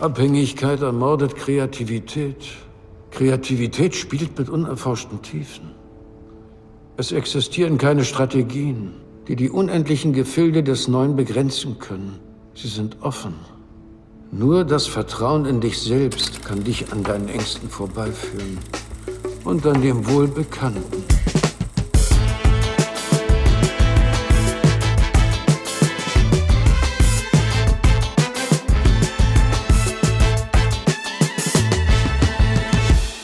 Abhängigkeit ermordet Kreativität. Kreativität spielt mit unerforschten Tiefen. Es existieren keine Strategien, die die unendlichen Gefilde des Neuen begrenzen können. Sie sind offen. Nur das Vertrauen in dich selbst kann dich an deinen Ängsten vorbeiführen und an dem Wohlbekannten.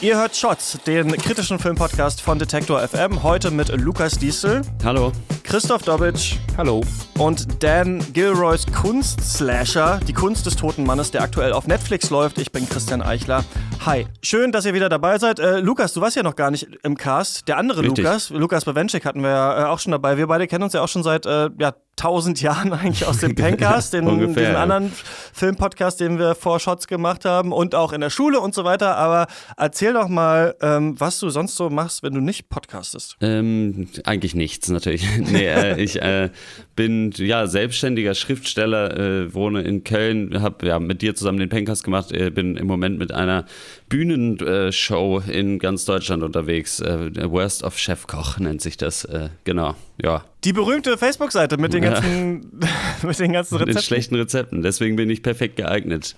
Ihr hört Shots, den kritischen Filmpodcast von Detektor FM. Heute mit Lukas Diesel. Hallo. Christoph Dobitsch. Hallo. Und Dan Gilroys Kunstslasher, die Kunst des toten Mannes, der aktuell auf Netflix läuft. Ich bin Christian Eichler. Hi. Schön, dass ihr wieder dabei seid. Äh, Lukas, du warst ja noch gar nicht im Cast. Der andere Richtig. Lukas, Lukas Bawenschik hatten wir ja äh, auch schon dabei. Wir beide kennen uns ja auch schon seit äh, ja, tausend Jahren eigentlich aus dem Pencast, den, Ungefähr, diesen ja. anderen Filmpodcast, den wir vor Shots gemacht haben und auch in der Schule und so weiter. Aber erzähl doch mal, ähm, was du sonst so machst, wenn du nicht podcastest. Ähm, eigentlich nichts natürlich. nee, äh, ich äh, bin ja selbstständiger Schriftsteller, wohne in Köln, habe ja mit dir zusammen den Pencast gemacht, bin im Moment mit einer Bühnenshow in ganz Deutschland unterwegs. Äh, Worst of Chefkoch nennt sich das. Äh, genau, ja. Die berühmte Facebook-Seite mit den Ja. ganzen, mit den ganzen Mit Rezepten. schlechten Rezepten. Deswegen bin ich perfekt geeignet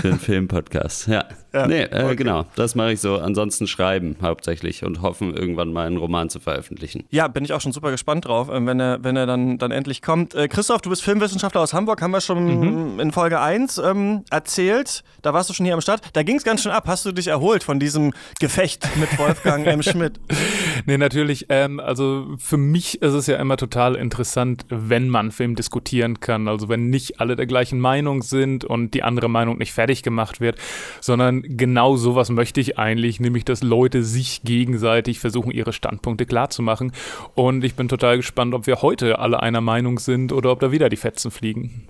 für einen Filmpodcast. Ja. Ja, Nee, äh, okay. genau. Das mache ich so. Ansonsten schreiben hauptsächlich und hoffen, irgendwann mal einen Roman zu veröffentlichen. Ja, bin ich auch schon super gespannt drauf, ähm, wenn er, wenn er dann, dann endlich kommt. Äh, Christoph, du bist Filmwissenschaftler aus Hamburg, haben wir schon in Folge 1 ähm, erzählt. Da warst du schon hier am Start. Da ging es ganz schön ab. Hast du dich erholt von diesem Gefecht mit Wolfgang M. Schmidt? Nee, natürlich. Ähm, also für mich ist es ja immer total interessant, wenn man Film diskutieren kann. Also wenn nicht alle der gleichen Meinung sind und die andere Meinung nicht fertig gemacht wird, sondern genau sowas möchte ich eigentlich, nämlich dass Leute sich gegenseitig versuchen, ihre Standpunkte klarzumachen. Und ich bin total gespannt, ob wir heute alle einer Meinung sind oder ob da wieder die Fetzen fliegen.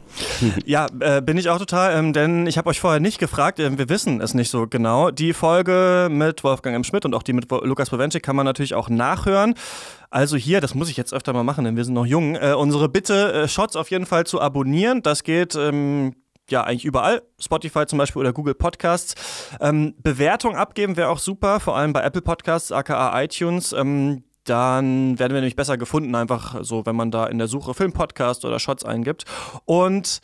Ja, äh, bin ich auch total, ähm, denn ich habe euch vorher nicht gefragt, äh, wir wissen es nicht so genau. Die Folge mit Wolfgang M. Schmidt und auch die mit Lukas Bowenschik kann man natürlich auch nachhören. Also hier, das muss ich jetzt öfter mal machen, denn wir sind noch jung, äh, unsere Bitte, äh, Shots auf jeden Fall zu abonnieren. Das geht ähm, ja eigentlich überall, Spotify zum Beispiel oder Google Podcasts. Ähm, Bewertung abgeben wäre auch super, vor allem bei Apple Podcasts, aka iTunes. Ähm, dann werden wir nämlich besser gefunden, einfach so, wenn man da in der Suche Filmpodcast oder Shots eingibt. Und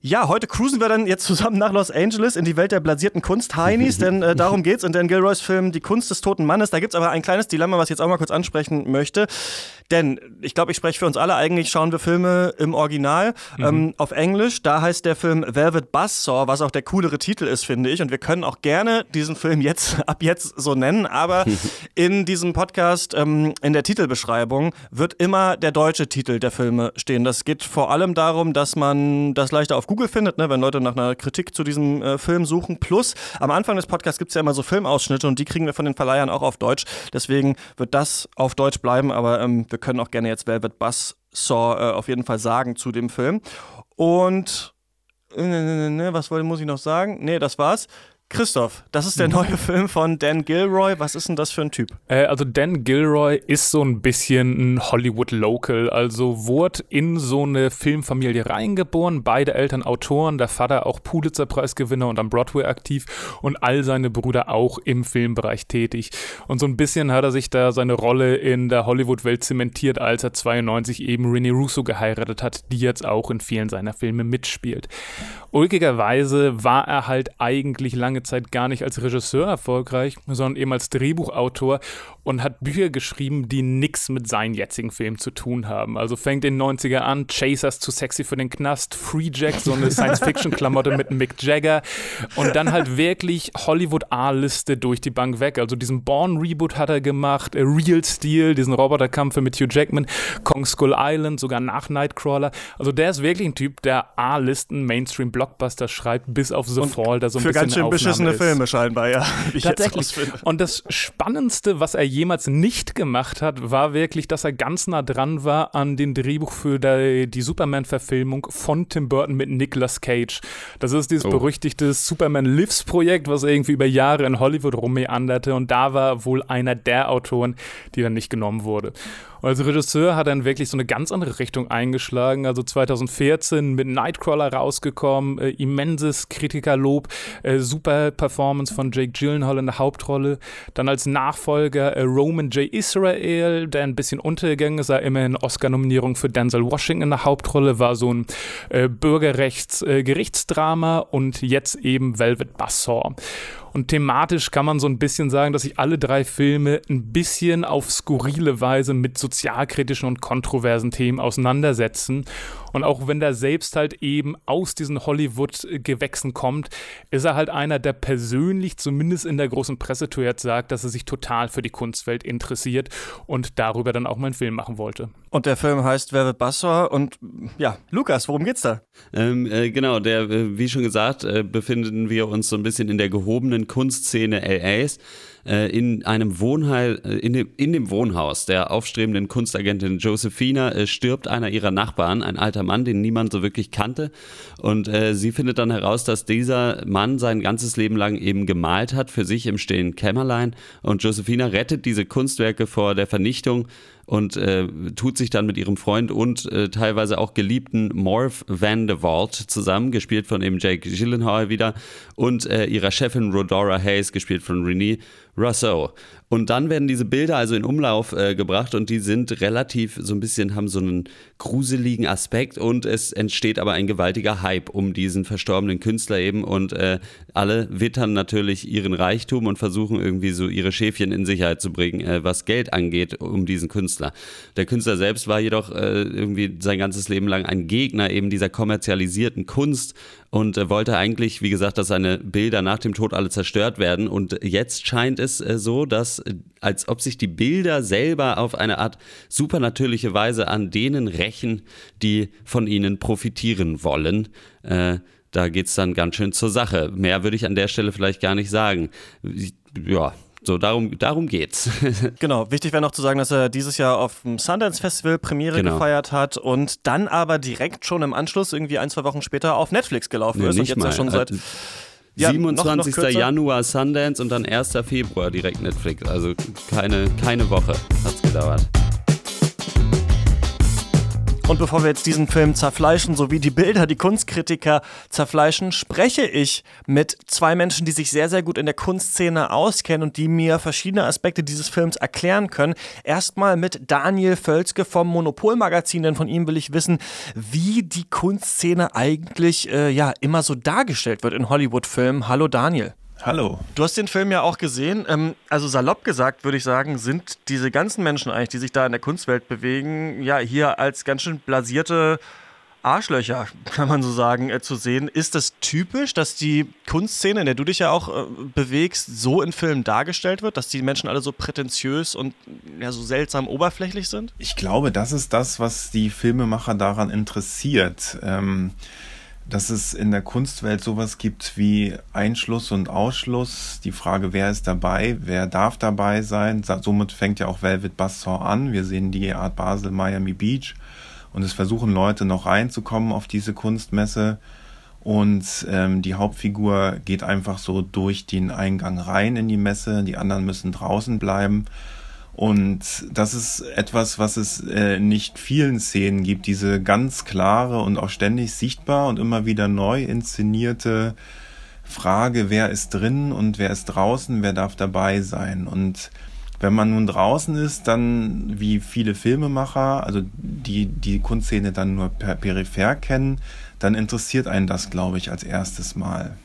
ja, heute cruisen wir dann jetzt zusammen nach Los Angeles in die Welt der blasierten Kunst Heinis, denn äh, darum geht's in Dan Gilroys Film Die Kunst des toten Mannes. Da gibt's aber ein kleines Dilemma, was ich jetzt auch mal kurz ansprechen möchte. Denn ich glaube, ich spreche für uns alle. Eigentlich schauen wir Filme im Original ähm, auf Englisch. Da heißt der Film Velvet Buzzsaw, was auch der coolere Titel ist, finde ich. Und wir können auch gerne diesen Film jetzt ab jetzt so nennen. Aber in diesem Podcast, ähm, in der Titelbeschreibung, wird immer der deutsche Titel der Filme stehen. Das geht vor allem darum, dass man das leichter auf Google findet, ne, wenn Leute nach einer Kritik zu diesem äh, Film suchen. Plus, am Anfang des Podcasts gibt es ja immer so Filmausschnitte und die kriegen wir von den Verleihern auch auf Deutsch. Deswegen wird das auf Deutsch bleiben, aber ähm, wir können auch gerne jetzt Velvet Buzzsaw äh, auf jeden Fall sagen zu dem Film. Und äh, ne, ne, ne, was muss ich noch sagen? Nee, das war's. Christoph, das ist der neue Film von Dan Gilroy. Was ist denn das für ein Typ? Äh, also Dan Gilroy ist so ein bisschen ein Hollywood-Local, also wurde in so eine Filmfamilie reingeboren, beide Eltern Autoren, der Vater auch Pulitzer-Preisgewinner und am Broadway aktiv und all seine Brüder auch im Filmbereich tätig. Und so ein bisschen hat er sich da seine Rolle in der Hollywood-Welt zementiert, als er 92 eben Renee Russo geheiratet hat, die jetzt auch in vielen seiner Filme mitspielt. Ulkigerweise war er halt eigentlich lange Zeit gar nicht als Regisseur erfolgreich, sondern eben als Drehbuchautor und hat Bücher geschrieben, die nichts mit seinen jetzigen Filmen zu tun haben. Also fängt in den 90er an, Chasers zu sexy für den Knast, Free Jack, so eine Science-Fiction-Klamotte mit Mick Jagger und dann halt wirklich Hollywood-A-Liste durch die Bank weg. Also diesen Born-Reboot hat er gemacht, Real Steel, diesen Roboterkampf mit Hugh Jackman, Kong Skull Island, sogar nach Nightcrawler. Also der ist wirklich ein Typ, der A-Listen, Mainstream-Blockbuster schreibt, bis auf The Fall, da so ein Für bisschen ganz schön beschissene ist. Filme scheinbar, ja. Wie ich jetzt Tatsächlich. Und das Spannendste, was er jemals nicht gemacht hat, war wirklich, dass er ganz nah dran war an dem Drehbuch für die, die Superman-Verfilmung von Tim Burton mit Nicolas Cage. Das ist dieses Oh. berüchtigte Superman Lives-Projekt, was irgendwie über Jahre in Hollywood rummeanderte. Und da war wohl einer der Autoren, die dann nicht genommen wurde. Als Regisseur hat er dann wirklich so eine ganz andere Richtung eingeschlagen. Also 2014 mit Nightcrawler rausgekommen, äh, immenses Kritikerlob, äh, super Performance von Jake Gyllenhaal in der Hauptrolle. Dann als Nachfolger äh, Roman J. Israel, der ein bisschen untergegangen ist, er immerhin Oscar-Nominierung für Denzel Washington in der Hauptrolle, war so ein äh, Bürgerrechts-Gerichtsdrama äh, und jetzt eben Velvet Buzzsaw. Und thematisch kann man so ein bisschen sagen, dass sich alle drei Filme ein bisschen auf skurrile Weise mit sozialkritischen und kontroversen Themen auseinandersetzen. Und auch wenn der selbst halt eben aus diesen Hollywood-Gewächsen kommt, ist er halt einer, der persönlich zumindest in der großen Pressetour jetzt sagt, dass er sich total für die Kunstwelt interessiert und darüber dann auch mal einen Film machen wollte. Und der Film heißt Velvet Buzzsaw und ja, Lukas, worum geht's da? Ähm, äh, genau, der, äh, wie schon gesagt, äh, befinden wir uns so ein bisschen in der gehobenen Kunstszene LAs äh, in einem Wohnheil, äh, in, dem, in dem Wohnhaus der aufstrebenden Kunstagentin Josephina äh, stirbt einer ihrer Nachbarn, ein alter Mann, den niemand so wirklich kannte. Und äh, sie findet dann heraus, dass dieser Mann sein ganzes Leben lang eben gemalt hat für sich im stillen Kämmerlein. Und Josephina rettet diese Kunstwerke vor der Vernichtung und äh, tut sich dann mit ihrem Freund und äh, teilweise auch geliebten Morph Van de Vault zusammen, gespielt von eben Jake Gyllenhaal wieder, und äh, ihrer Chefin Rodora Hayes, gespielt von Renee Rousseau. Und dann werden diese Bilder also in Umlauf äh, gebracht und die sind relativ so ein bisschen, haben so einen gruseligen Aspekt und es entsteht aber ein gewaltiger Hype um diesen verstorbenen Künstler eben und äh, alle wittern natürlich ihren Reichtum und versuchen irgendwie so ihre Schäfchen in Sicherheit zu bringen, äh, was Geld angeht um diesen Künstler. Der Künstler selbst war jedoch äh, irgendwie sein ganzes Leben lang ein Gegner eben dieser kommerzialisierten Kunst und äh, wollte eigentlich, wie gesagt, dass seine Bilder nach dem Tod alle zerstört werden. Und jetzt scheint es äh, so, dass äh, als ob sich die Bilder selber auf eine Art supernatürliche Weise an denen rächen, die von ihnen profitieren wollen. Äh, da geht es dann ganz schön zur Sache. Mehr würde ich an der Stelle vielleicht gar nicht sagen. Ja, so, darum, darum geht's. genau, wichtig wäre noch zu sagen, dass er dieses Jahr auf dem Sundance Festival Premiere genau. gefeiert hat und dann aber direkt schon im Anschluss, irgendwie ein, zwei Wochen später, auf Netflix gelaufen nee, ist. Und jetzt mal. schon seit. Ja, 27. Noch, noch Januar Sundance und dann 1. Februar direkt Netflix. Also keine, keine Woche hat's gedauert. Und bevor wir jetzt diesen Film zerfleischen, so wie die Bilder, die Kunstkritiker zerfleischen, spreche ich mit zwei Menschen, die sich sehr, sehr gut in der Kunstszene auskennen und die mir verschiedene Aspekte dieses Films erklären können. Erstmal mit Daniel Völzke vom Monopol-Magazin, denn von ihm will ich wissen, wie die Kunstszene eigentlich äh, ja, immer so dargestellt wird in Hollywood-Filmen. Hallo Daniel. Hallo. Du hast den Film ja auch gesehen. Ähm, also salopp gesagt, würde ich sagen, sind diese ganzen Menschen eigentlich, die sich da in der Kunstwelt bewegen, ja hier als ganz schön blasierte Arschlöcher, kann man so sagen, äh, zu sehen. Ist das typisch, dass die Kunstszene, in der du dich ja auch äh, bewegst, so in Filmen dargestellt wird, dass die Menschen alle so prätentiös und ja, so seltsam oberflächlich sind? Ich glaube, das ist das, was die Filmemacher daran interessiert. Ähm, dass es in der Kunstwelt sowas gibt wie Einschluss und Ausschluss. Die Frage, wer ist dabei, wer darf dabei sein. Somit fängt ja auch Velvet Buzzsaw an. Wir sehen die Art Basel, Miami Beach. Und es versuchen Leute noch reinzukommen auf diese Kunstmesse. Und ähm, die Hauptfigur geht einfach so durch den Eingang rein in die Messe. Die anderen müssen draußen bleiben. Und das ist etwas, was es äh, nicht vielen Szenen gibt, diese ganz klare und auch ständig sichtbar und immer wieder neu inszenierte Frage, wer ist drin und wer ist draußen, wer darf dabei sein. Und wenn man nun draußen ist, dann wie viele Filmemacher, also die die Kunstszene dann nur per peripher kennen, dann interessiert einen das, glaube ich, als erstes Mal.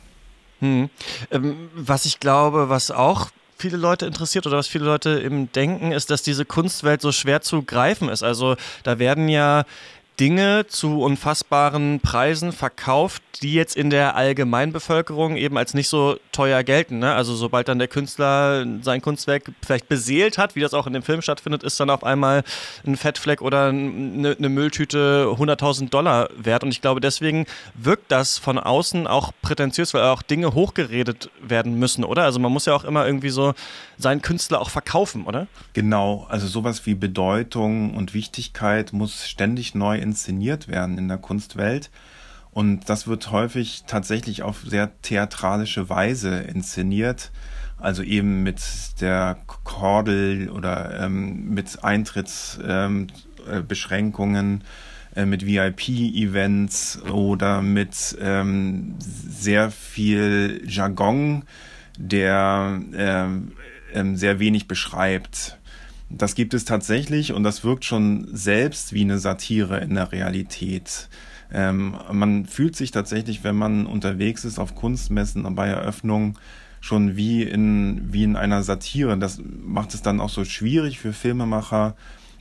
Hm. Ähm, was ich glaube, was auch viele Leute interessiert oder was viele Leute eben denken, ist, dass diese Kunstwelt so schwer zu greifen ist. Also da werden ja Dinge zu unfassbaren Preisen verkauft, die jetzt in der Allgemeinbevölkerung eben als nicht so teuer gelten. Ne? Also sobald dann der Künstler sein Kunstwerk vielleicht beseelt hat, wie das auch in dem Film stattfindet, ist dann auf einmal ein Fettfleck oder eine, eine Mülltüte 100.000 Dollar wert. Und ich glaube, deswegen wirkt das von außen auch prätentiös, weil auch Dinge hochgeredet werden müssen, oder? Also man muss ja auch immer irgendwie so seinen Künstler auch verkaufen, oder? Genau, also sowas wie Bedeutung und Wichtigkeit muss ständig neu inszeniert werden in der Kunstwelt. Und das wird häufig tatsächlich auf sehr theatralische Weise inszeniert. Also eben mit der Kordel oder ähm, mit Eintrittsbeschränkungen, ähm, äh, mit VIP-Events oder mit ähm, sehr viel Jargon, der ähm, sehr wenig beschreibt. Das gibt es tatsächlich und das wirkt schon selbst wie eine Satire in der Realität. Ähm, man fühlt sich tatsächlich, wenn man unterwegs ist auf Kunstmessen und bei Eröffnungen, schon wie in, wie in einer Satire. Das macht es dann auch so schwierig für Filmemacher,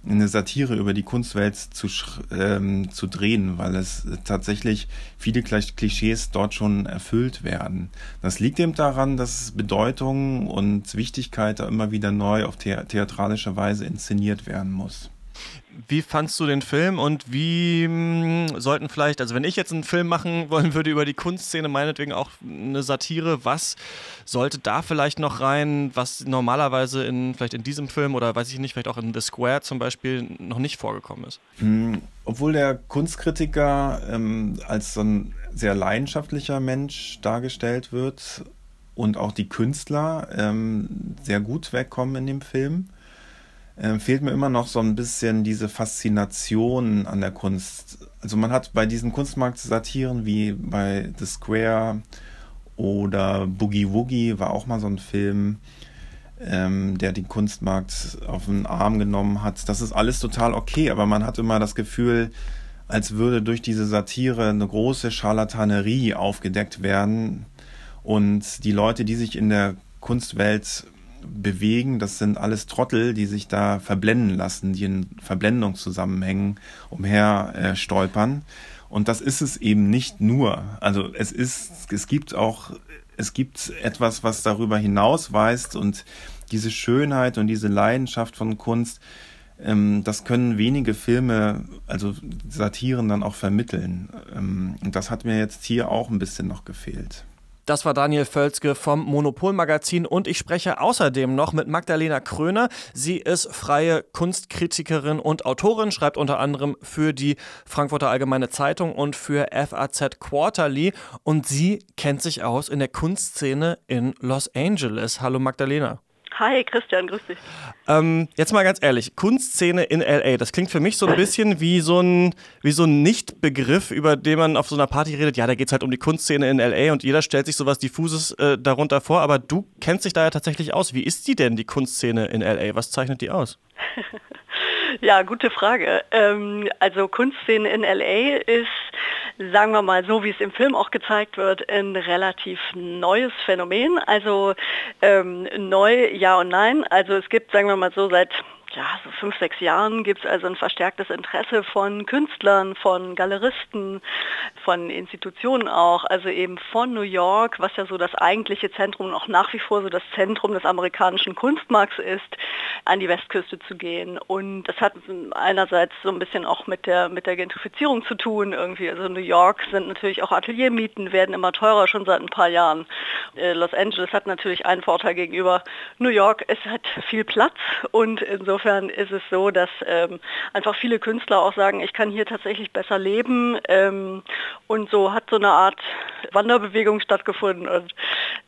eine Satire über die Kunstwelt zu, ähm, zu drehen, weil es tatsächlich viele Klischees dort schon erfüllt werden. Das liegt eben daran, dass Bedeutung und Wichtigkeit da immer wieder neu auf the theatralische Weise inszeniert werden muss. Wie fandst du den Film und wie hm, sollten vielleicht, also wenn ich jetzt einen Film machen wollen würde über die Kunstszene, meinetwegen auch eine Satire, was sollte da vielleicht noch rein, was normalerweise in vielleicht in diesem Film oder weiß ich nicht, vielleicht auch in The Square zum Beispiel noch nicht vorgekommen ist? Mhm. Obwohl der Kunstkritiker ähm, als so ein sehr leidenschaftlicher Mensch dargestellt wird und auch die Künstler ähm, sehr gut wegkommen in dem Film, äh, fehlt mir immer noch so ein bisschen diese Faszination an der Kunst. Also man hat bei diesen Kunstmarkt-Satiren wie bei The Square oder Boogie Woogie war auch mal so ein Film, ähm, der den Kunstmarkt auf den Arm genommen hat. Das ist alles total okay, aber man hat immer das Gefühl, als würde durch diese Satire eine große Charlatanerie aufgedeckt werden und die Leute, die sich in der Kunstwelt bewegen. Das sind alles Trottel, die sich da verblenden lassen, die in Verblendungszusammenhängen umher äh, stolpern. Und das ist es eben nicht nur. Also es ist, es gibt auch, es gibt etwas, was darüber hinaus weist und diese Schönheit und diese Leidenschaft von Kunst, ähm, das können wenige Filme, also Satiren dann auch vermitteln. Ähm, und das hat mir jetzt hier auch ein bisschen noch gefehlt. Das war Daniel Völzke vom Monopolmagazin und ich spreche außerdem noch mit Magdalena Kröner. Sie ist freie Kunstkritikerin und Autorin, schreibt unter anderem für die Frankfurter Allgemeine Zeitung und für FAZ Quarterly und sie kennt sich aus in der Kunstszene in Los Angeles. Hallo Magdalena. Hi Christian, grüß dich. Ähm, jetzt mal ganz ehrlich, Kunstszene in LA, das klingt für mich so ein bisschen wie so ein, wie so ein Nicht-Begriff, über den man auf so einer Party redet. Ja, da geht es halt um die Kunstszene in LA und jeder stellt sich sowas Diffuses äh, darunter vor, aber du kennst dich da ja tatsächlich aus. Wie ist die denn, die Kunstszene in LA? Was zeichnet die aus? ja, gute Frage. Ähm, also Kunstszene in LA ist sagen wir mal so, wie es im Film auch gezeigt wird, ein relativ neues Phänomen. Also ähm, neu, ja und nein. Also es gibt, sagen wir mal so, seit ja, so fünf, sechs Jahren gibt es also ein verstärktes Interesse von Künstlern, von Galeristen, von Institutionen auch, also eben von New York, was ja so das eigentliche Zentrum und auch nach wie vor so das Zentrum des amerikanischen Kunstmarkts ist, an die Westküste zu gehen. Und das hat einerseits so ein bisschen auch mit der, mit der Gentrifizierung zu tun irgendwie. Also New York sind natürlich auch Ateliermieten, werden immer teurer schon seit ein paar Jahren. Äh, Los Angeles hat natürlich einen Vorteil gegenüber New York, es hat viel Platz und insofern insofern ist es so, dass ähm, einfach viele Künstler auch sagen, ich kann hier tatsächlich besser leben. Ähm, und so hat so eine Art Wanderbewegung stattgefunden. Und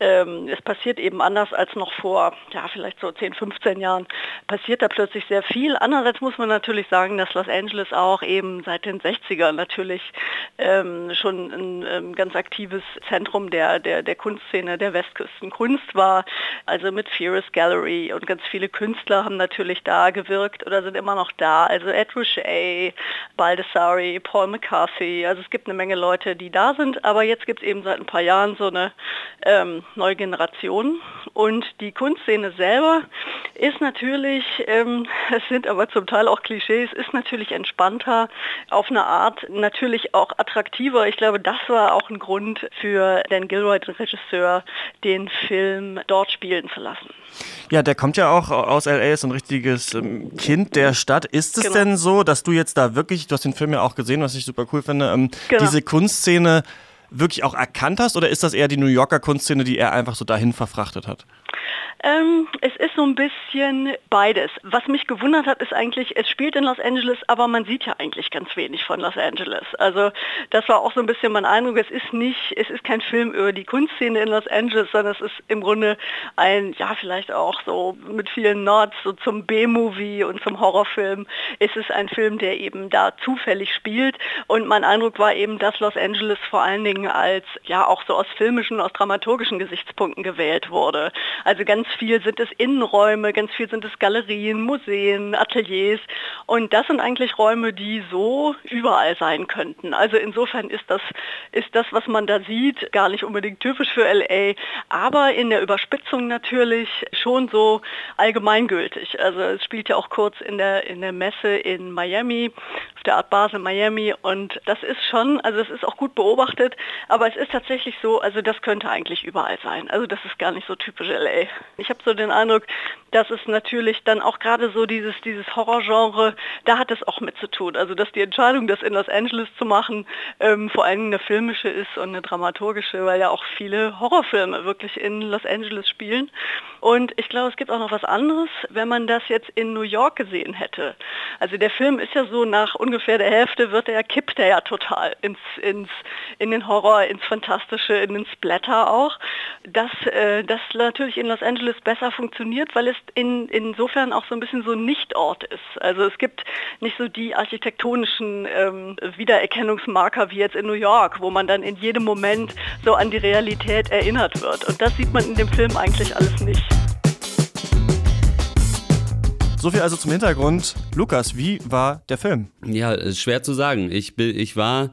ähm, es passiert eben anders als noch vor, ja, vielleicht so 10, 15 Jahren, passiert da plötzlich sehr viel. Andererseits muss man natürlich sagen, dass Los Angeles auch eben seit den 60ern natürlich ähm, schon ein ähm, ganz aktives Zentrum der, der, der Kunstszene der Westküstenkunst war. Also mit Furious Gallery und ganz viele Künstler haben natürlich da gewirkt oder sind immer noch da. Also Ed Ruscha, Baldessari, Paul McCarthy. Also es gibt eine Menge Leute, die da sind, aber jetzt gibt es eben seit ein paar Jahren so eine ähm, neue Generation. Und die Kunstszene selber ist natürlich, ähm, es sind aber zum Teil auch Klischees, ist natürlich entspannter, auf eine Art natürlich auch attraktiver. Ich glaube, das war auch ein Grund für Dan Gilroy, den Regisseur, den Film dort spielen zu lassen. Ja, der kommt ja auch aus LA, ist ein richtiges ähm, Kind der Stadt. Ist es genau. denn so, dass du jetzt da wirklich, du hast den Film ja auch gesehen, was ich super cool finde, ähm, genau. diese Kunstszene wirklich auch erkannt hast oder ist das eher die New Yorker Kunstszene, die er einfach so dahin verfrachtet hat? Ähm, es ist so ein bisschen beides. Was mich gewundert hat, ist eigentlich, es spielt in Los Angeles, aber man sieht ja eigentlich ganz wenig von Los Angeles. Also das war auch so ein bisschen mein Eindruck. Es ist nicht, es ist kein Film über die Kunstszene in Los Angeles, sondern es ist im Grunde ein, ja vielleicht auch so mit vielen Nods so zum B-Movie und zum Horrorfilm. Es ist ein Film, der eben da zufällig spielt und mein Eindruck war eben, dass Los Angeles vor allen Dingen als ja auch so aus filmischen, aus dramaturgischen Gesichtspunkten gewählt wurde. Also ganz viel sind es Innenräume, ganz viel sind es Galerien, Museen, Ateliers und das sind eigentlich Räume, die so überall sein könnten. Also insofern ist das, ist das, was man da sieht, gar nicht unbedingt typisch für LA, aber in der Überspitzung natürlich schon so allgemeingültig. Also es spielt ja auch kurz in der, in der Messe in Miami, auf der Art Basel Miami und das ist schon, also es ist auch gut beobachtet, aber es ist tatsächlich so, also das könnte eigentlich überall sein. Also das ist gar nicht so typisch LA. Ich habe so den Eindruck, dass es natürlich dann auch gerade so dieses, dieses Horrorgenre, da hat es auch mit zu tun. Also dass die Entscheidung, das in Los Angeles zu machen, ähm, vor allem eine filmische ist und eine dramaturgische, weil ja auch viele Horrorfilme wirklich in Los Angeles spielen. Und ich glaube, es gibt auch noch was anderes, wenn man das jetzt in New York gesehen hätte. Also der Film ist ja so nach ungefähr der Hälfte wird er, kippt er ja total ins, ins, in den Horror, ins Fantastische, in den Splatter auch. Dass äh, das natürlich in Los Angeles besser funktioniert, weil es in, insofern auch so ein bisschen so ein Nichtort ist. Also es gibt nicht so die architektonischen ähm, Wiedererkennungsmarker wie jetzt in New York, wo man dann in jedem Moment so an die Realität erinnert wird. Und das sieht man in dem Film eigentlich alles nicht. So viel also zum Hintergrund. Lukas, wie war der Film? Ja, schwer zu sagen. Ich, ich war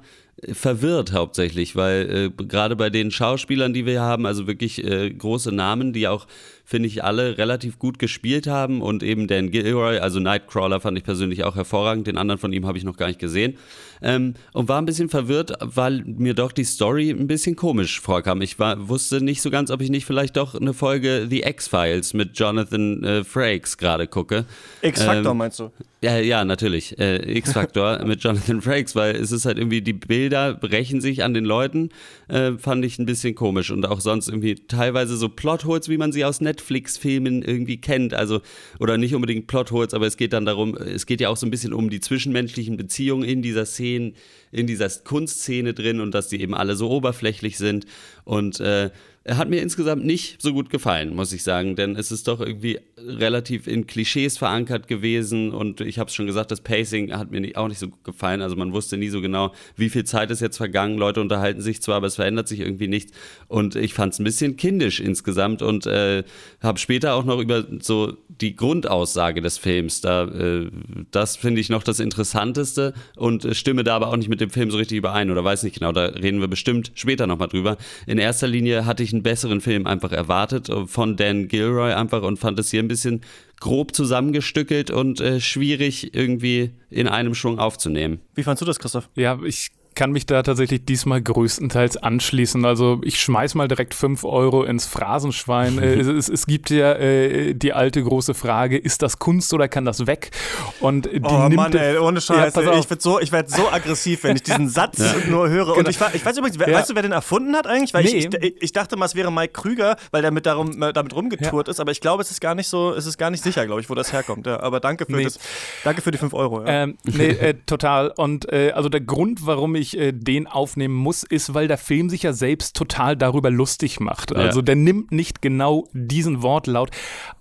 verwirrt hauptsächlich, weil äh, gerade bei den Schauspielern, die wir haben, also wirklich äh, große Namen, die auch finde ich, alle relativ gut gespielt haben und eben Dan Gilroy, also Nightcrawler, fand ich persönlich auch hervorragend. Den anderen von ihm habe ich noch gar nicht gesehen. Ähm, und war ein bisschen verwirrt, weil mir doch die Story ein bisschen komisch vorkam. Ich war, wusste nicht so ganz, ob ich nicht vielleicht doch eine Folge The X-Files mit Jonathan äh, Frakes gerade gucke. X-Factor ähm, meinst du? Ja, ja, natürlich. Äh, X-Factor mit Jonathan Frakes, weil es ist halt irgendwie, die Bilder brechen sich an den Leuten, äh, fand ich ein bisschen komisch. Und auch sonst irgendwie teilweise so Plotholes, wie man sie aus Netflix Netflix-Filmen irgendwie kennt. Also, oder nicht unbedingt Plotholes, aber es geht dann darum, es geht ja auch so ein bisschen um die zwischenmenschlichen Beziehungen in dieser Szene, in dieser Kunstszene drin und dass die eben alle so oberflächlich sind. Und äh, hat mir insgesamt nicht so gut gefallen, muss ich sagen, denn es ist doch irgendwie relativ in Klischees verankert gewesen und ich habe es schon gesagt, das Pacing hat mir auch nicht so gut gefallen. Also man wusste nie so genau, wie viel Zeit ist jetzt vergangen. Leute unterhalten sich zwar, aber es verändert sich irgendwie nichts und ich fand es ein bisschen kindisch insgesamt und äh, habe später auch noch über so die Grundaussage des Films, da äh, das finde ich noch das Interessanteste und äh, stimme da aber auch nicht mit dem Film so richtig überein oder weiß nicht genau, da reden wir bestimmt später nochmal drüber. In erster Linie hatte ich ein einen besseren Film einfach erwartet äh, von Dan Gilroy einfach und fand es hier ein bisschen grob zusammengestückelt und äh, schwierig irgendwie in einem Schwung aufzunehmen. Wie fandst du das, Christoph? Ja, ich kann mich da tatsächlich diesmal größtenteils anschließen. Also ich schmeiß mal direkt 5 Euro ins Phrasenschwein. Äh, es, es, es, gibt ja äh, die alte große Frage, ist das Kunst oder kann das weg? Und die oh Mann, ey, ohne Scheiß. Ja, ich werde so, werd so aggressiv, wenn ich diesen Satz ja. nur höre. Und genau. ich, ich, weiß übrigens, ja. weißt du, wer den erfunden hat eigentlich? Weil nee. ich, ich, ich, dachte mal, es wäre Mike Krüger, weil der mit darum, damit rumgetourt ist. Aber ich glaube, es ist gar nicht so, es ist gar nicht sicher, glaube ich, wo das herkommt. aber danke für, nee. das, danke für die 5 Euro. Ähm, nee, äh, total. Und äh, also der Grund, warum ich ich äh, den aufnehmen muss, ist, weil der Film sich ja selbst total darüber lustig macht. Also der nimmt nicht genau diesen Wortlaut,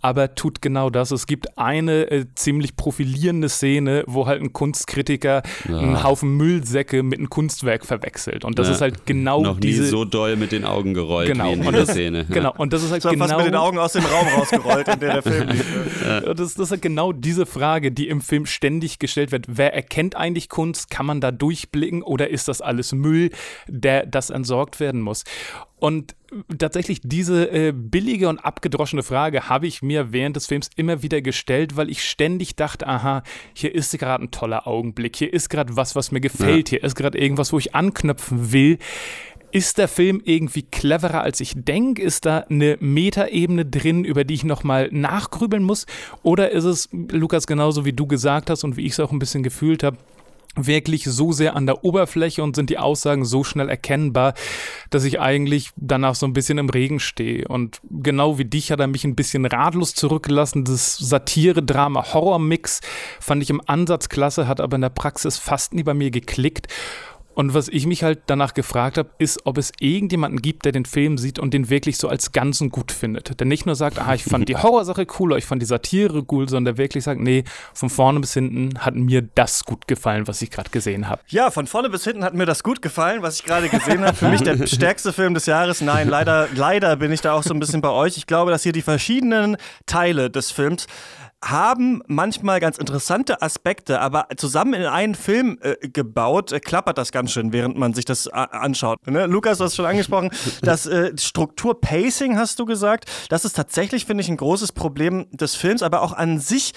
aber tut genau das. Es gibt eine äh, ziemlich profilierende Szene, wo halt ein Kunstkritiker ja. einen Haufen Müllsäcke mit einem Kunstwerk verwechselt. Und das ja. ist halt genau Noch diese... nie so doll mit den Augen gerollt genau. wie in dieser Szene. Genau, und das ist halt so genau... fast mit den Augen aus dem Raum rausgerollt, in der der Film lief. Ja. Das, das ist halt genau diese Frage, die im Film ständig gestellt wird. Wer erkennt eigentlich Kunst? Kann man da durchblicken oder ist das alles Müll, der das entsorgt werden muss? Und tatsächlich diese äh, billige und abgedroschene Frage habe ich mir während des Films immer wieder gestellt, weil ich ständig dachte, aha, hier ist gerade ein toller Augenblick, hier ist gerade was, was mir gefällt, ja. hier ist gerade irgendwas, wo ich anknüpfen will. Ist der Film irgendwie cleverer, als ich denke? Ist da eine Metaebene drin, über die ich nochmal nachgrübeln muss? Oder ist es, Lukas, genauso wie du gesagt hast und wie ich es auch ein bisschen gefühlt habe, wirklich so sehr an der Oberfläche und sind die Aussagen so schnell erkennbar, dass ich eigentlich danach so ein bisschen im Regen stehe. Und genau wie dich hat er mich ein bisschen ratlos zurückgelassen. Das Satire-Drama-Horror-Mix fand ich im Ansatz klasse, hat aber in der Praxis fast nie bei mir geklickt. Und was ich mich halt danach gefragt habe, ist, ob es irgendjemanden gibt, der den Film sieht und den wirklich so als Ganzen gut findet. Der nicht nur sagt, ah, ich fand die Horrorsache cool oder ich fand die Satire cool, sondern der wirklich sagt, nee, von vorne bis hinten hat mir das gut gefallen, was ich gerade gesehen habe. Ja, von vorne bis hinten hat mir das gut gefallen, was ich gerade gesehen habe. Für mich der stärkste Film des Jahres. Nein, leider, leider bin ich da auch so ein bisschen bei euch. Ich glaube, dass hier die verschiedenen Teile des Films haben manchmal ganz interessante Aspekte, aber zusammen in einen Film äh, gebaut, äh, klappert das ganz schön, während man sich das äh, anschaut. Ne? Lukas, du hast schon angesprochen, das äh, Struktur-Pacing hast du gesagt. Das ist tatsächlich, finde ich, ein großes Problem des Films, aber auch an sich.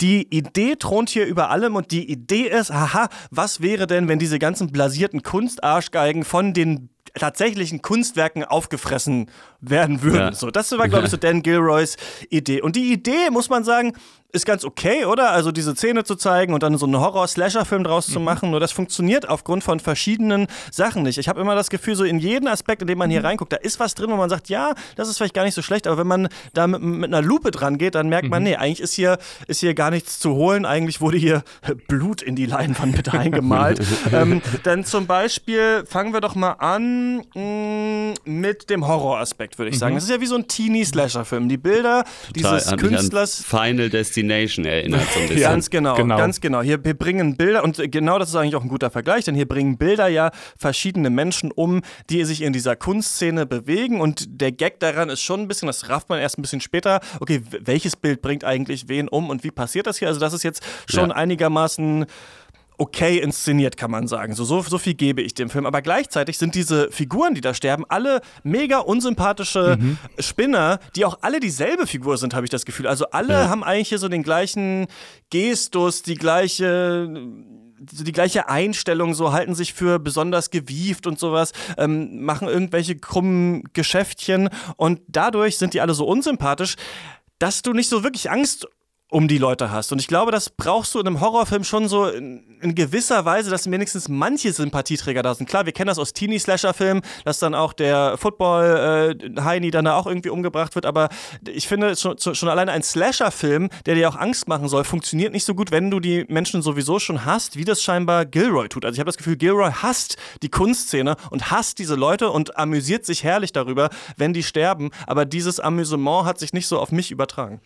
Die Idee thront hier über allem und die Idee ist, haha, was wäre denn, wenn diese ganzen blasierten Kunstarschgeigen von den tatsächlichen Kunstwerken aufgefressen werden würden. Ja. So, das war, glaube ich, so Dan Gilroys Idee. Und die Idee, muss man sagen, ist ganz okay, oder? Also diese Szene zu zeigen und dann so einen Horror-Slasher-Film draus zu mhm. machen, nur das funktioniert aufgrund von verschiedenen Sachen nicht. Ich habe immer das Gefühl, so in jeden Aspekt, in dem man hier mhm. reinguckt, da ist was drin, wo man sagt, ja, das ist vielleicht gar nicht so schlecht, aber wenn man da mit, mit einer Lupe dran geht, dann merkt man, mhm. nee, eigentlich ist hier, ist hier gar nichts zu holen. Eigentlich wurde hier Blut in die Leinwand mit eingemalt. ähm, dann zum Beispiel fangen wir doch mal an mh, mm, mit dem Horror-Aspekt, würde ich sagen. Das ist ja wie so ein Teenie-Slasher-Film. Die Bilder Total, dieses Künstlers. Final Destination Destination erinnert so ein bisschen. Ganz genau, genau, ganz genau. Hier wir bringen Bilder und genau das ist eigentlich auch ein guter Vergleich, denn hier bringen Bilder ja verschiedene Menschen um, die sich in dieser Kunstszene bewegen und der Gag daran ist schon ein bisschen, das rafft man erst ein bisschen später, okay, welches Bild bringt eigentlich wen um und wie passiert das hier? Also das ist jetzt schon ja. einigermaßen okay inszeniert, kann man sagen. So, so, so viel gebe ich dem Film. Aber gleichzeitig sind diese Figuren, die da sterben, alle mega unsympathische mhm. Spinner, die auch alle dieselbe Figur sind, habe ich das Gefühl. Also alle ja. haben eigentlich hier so den gleichen Gestus, die gleiche die gleiche Einstellung, so halten sich für besonders gewieft und sowas, ähm, machen irgendwelche krummen Geschäftchen und dadurch sind die alle so unsympathisch, dass du nicht so wirklich Angst um die Leute hast. Und ich glaube, das brauchst du in einem Horrorfilm schon so in, in gewisser Weise, dass wenigstens manche Sympathieträger da sind. Klar, wir kennen das aus Teenie-Slasher-Filmen, dass dann auch der Football-Heini äh, dann da auch irgendwie umgebracht wird. Aber ich finde, schon, schon alleine ein Slasher-Film, der dir auch Angst machen soll, funktioniert nicht so gut, wenn du die Menschen sowieso schon hast, wie das scheinbar Gilroy tut. Also ich habe das Gefühl, Gilroy hasst die Kunstszene und hasst diese Leute und amüsiert sich herrlich darüber, wenn die sterben. Aber dieses Amüsement hat sich nicht so auf mich übertragen.